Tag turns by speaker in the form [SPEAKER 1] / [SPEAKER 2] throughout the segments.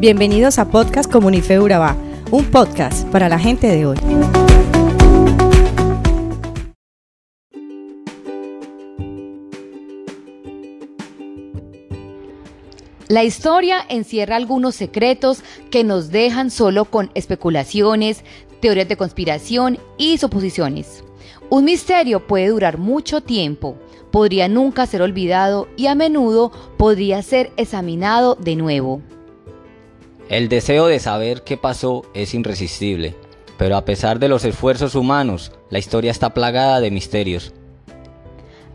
[SPEAKER 1] Bienvenidos a Podcast Comunife Urabá, un podcast para la gente de hoy.
[SPEAKER 2] La historia encierra algunos secretos que nos dejan solo con especulaciones, teorías de conspiración y suposiciones. Un misterio puede durar mucho tiempo, podría nunca ser olvidado y a menudo podría ser examinado de nuevo.
[SPEAKER 3] El deseo de saber qué pasó es irresistible, pero a pesar de los esfuerzos humanos, la historia está plagada de misterios.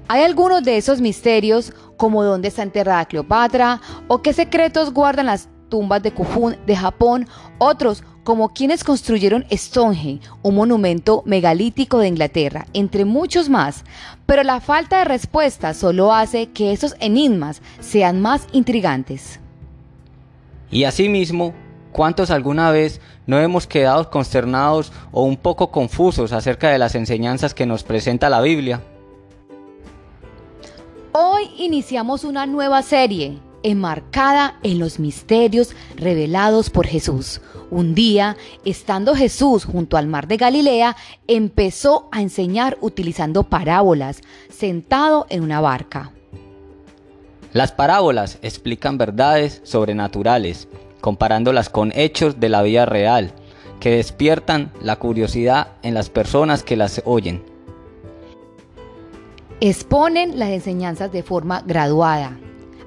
[SPEAKER 2] Hay algunos de esos misterios, como dónde está enterrada Cleopatra, o qué secretos guardan las tumbas de Kufun de Japón, otros como quienes construyeron Stonehenge, un monumento megalítico de Inglaterra, entre muchos más. Pero la falta de respuesta solo hace que esos enigmas sean más intrigantes.
[SPEAKER 3] Y asimismo, ¿cuántos alguna vez no hemos quedado consternados o un poco confusos acerca de las enseñanzas que nos presenta la Biblia?
[SPEAKER 2] Hoy iniciamos una nueva serie enmarcada en los misterios revelados por Jesús. Un día, estando Jesús junto al mar de Galilea, empezó a enseñar utilizando parábolas, sentado en una barca.
[SPEAKER 3] Las parábolas explican verdades sobrenaturales, comparándolas con hechos de la vida real, que despiertan la curiosidad en las personas que las oyen.
[SPEAKER 2] Exponen las enseñanzas de forma graduada.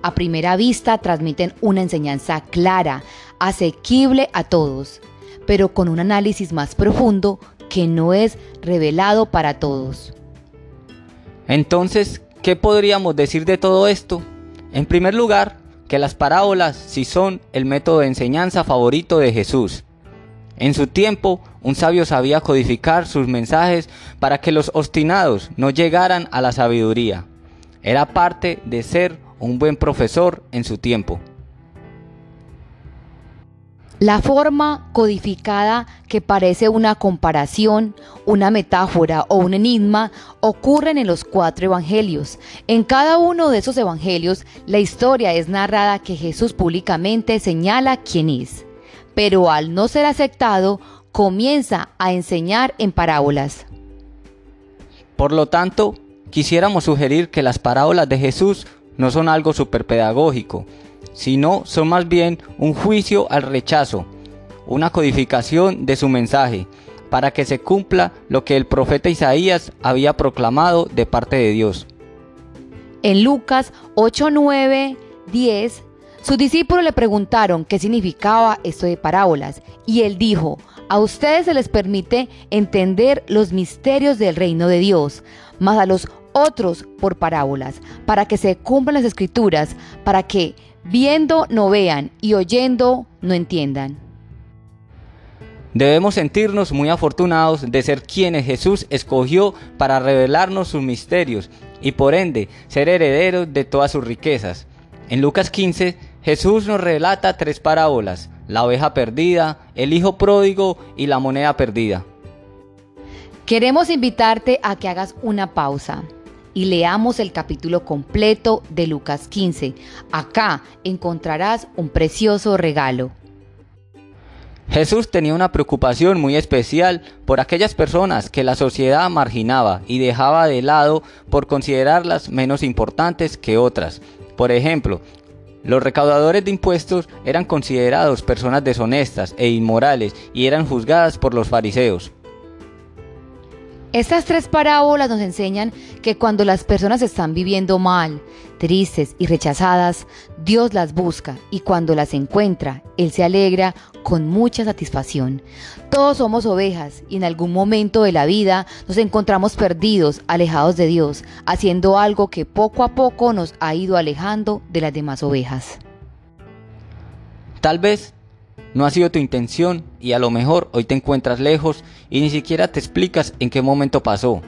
[SPEAKER 2] A primera vista transmiten una enseñanza clara, asequible a todos, pero con un análisis más profundo que no es revelado para todos.
[SPEAKER 3] Entonces, ¿qué podríamos decir de todo esto? En primer lugar, que las parábolas sí son el método de enseñanza favorito de Jesús. En su tiempo, un sabio sabía codificar sus mensajes para que los obstinados no llegaran a la sabiduría. Era parte de ser un buen profesor en su tiempo.
[SPEAKER 2] La forma codificada que parece una comparación, una metáfora o un enigma ocurren en los cuatro evangelios. En cada uno de esos evangelios la historia es narrada que Jesús públicamente señala quién es, pero al no ser aceptado comienza a enseñar en parábolas.
[SPEAKER 3] Por lo tanto, quisiéramos sugerir que las parábolas de Jesús no son algo pedagógico sino son más bien un juicio al rechazo, una codificación de su mensaje, para que se cumpla lo que el profeta Isaías había proclamado de parte de Dios.
[SPEAKER 2] En Lucas 8, 9, 10, sus discípulos le preguntaron qué significaba esto de parábolas, y él dijo, a ustedes se les permite entender los misterios del reino de Dios, mas a los otros por parábolas, para que se cumplan las escrituras, para que viendo no vean y oyendo no entiendan.
[SPEAKER 3] Debemos sentirnos muy afortunados de ser quienes Jesús escogió para revelarnos sus misterios y por ende ser herederos de todas sus riquezas. En Lucas 15, Jesús nos relata tres parábolas, la oveja perdida, el hijo pródigo y la moneda perdida.
[SPEAKER 2] Queremos invitarte a que hagas una pausa y leamos el capítulo completo de Lucas 15. Acá encontrarás un precioso regalo.
[SPEAKER 3] Jesús tenía una preocupación muy especial por aquellas personas que la sociedad marginaba y dejaba de lado por considerarlas menos importantes que otras. Por ejemplo, los recaudadores de impuestos eran considerados personas deshonestas e inmorales y eran juzgadas por los fariseos.
[SPEAKER 2] Estas tres parábolas nos enseñan que cuando las personas están viviendo mal, tristes y rechazadas, Dios las busca y cuando las encuentra, Él se alegra con mucha satisfacción. Todos somos ovejas y en algún momento de la vida nos encontramos perdidos, alejados de Dios, haciendo algo que poco a poco nos ha ido alejando de las demás ovejas.
[SPEAKER 3] Tal vez no ha sido tu intención y a lo mejor hoy te encuentras lejos y ni siquiera te explicas en qué momento pasó.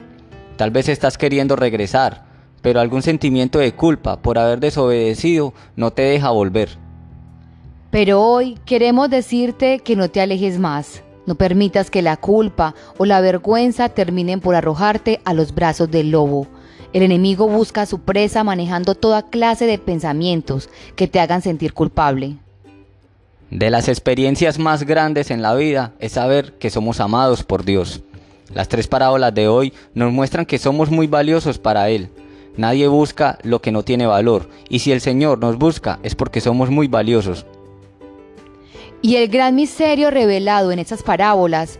[SPEAKER 3] Tal vez estás queriendo regresar, pero algún sentimiento de culpa por haber desobedecido no te deja volver.
[SPEAKER 2] Pero hoy queremos decirte que no te alejes más. No permitas que la culpa o la vergüenza terminen por arrojarte a los brazos del lobo. El enemigo busca a su presa manejando toda clase de pensamientos que te hagan sentir culpable.
[SPEAKER 3] De las experiencias más grandes en la vida es saber que somos amados por Dios. Las tres parábolas de hoy nos muestran que somos muy valiosos para Él. Nadie busca lo que no tiene valor, y si el Señor nos busca es porque somos muy valiosos.
[SPEAKER 2] Y el gran misterio revelado en esas parábolas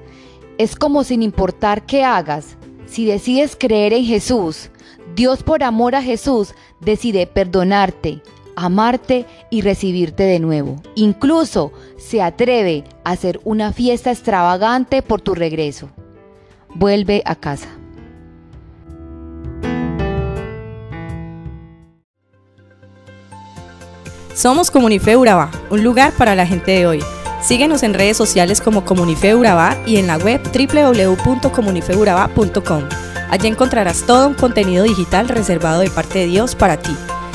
[SPEAKER 2] es como sin importar qué hagas, si decides creer en Jesús, Dios por amor a Jesús decide perdonarte, amarte y recibirte de nuevo. Incluso se atreve a hacer una fiesta extravagante por tu regreso. Vuelve a casa.
[SPEAKER 1] Somos Comunife Urabá, un lugar para la gente de hoy. Síguenos en redes sociales como Comunife Urabá y en la web www.comunifeurabá.com. Allí encontrarás todo un contenido digital reservado de parte de Dios para ti.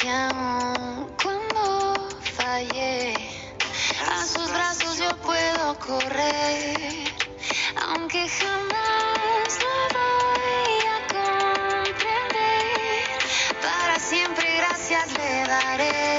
[SPEAKER 4] que aún cuando fallé, a sus brazos yo puedo correr, aunque jamás lo voy a comprender, para siempre gracias le daré.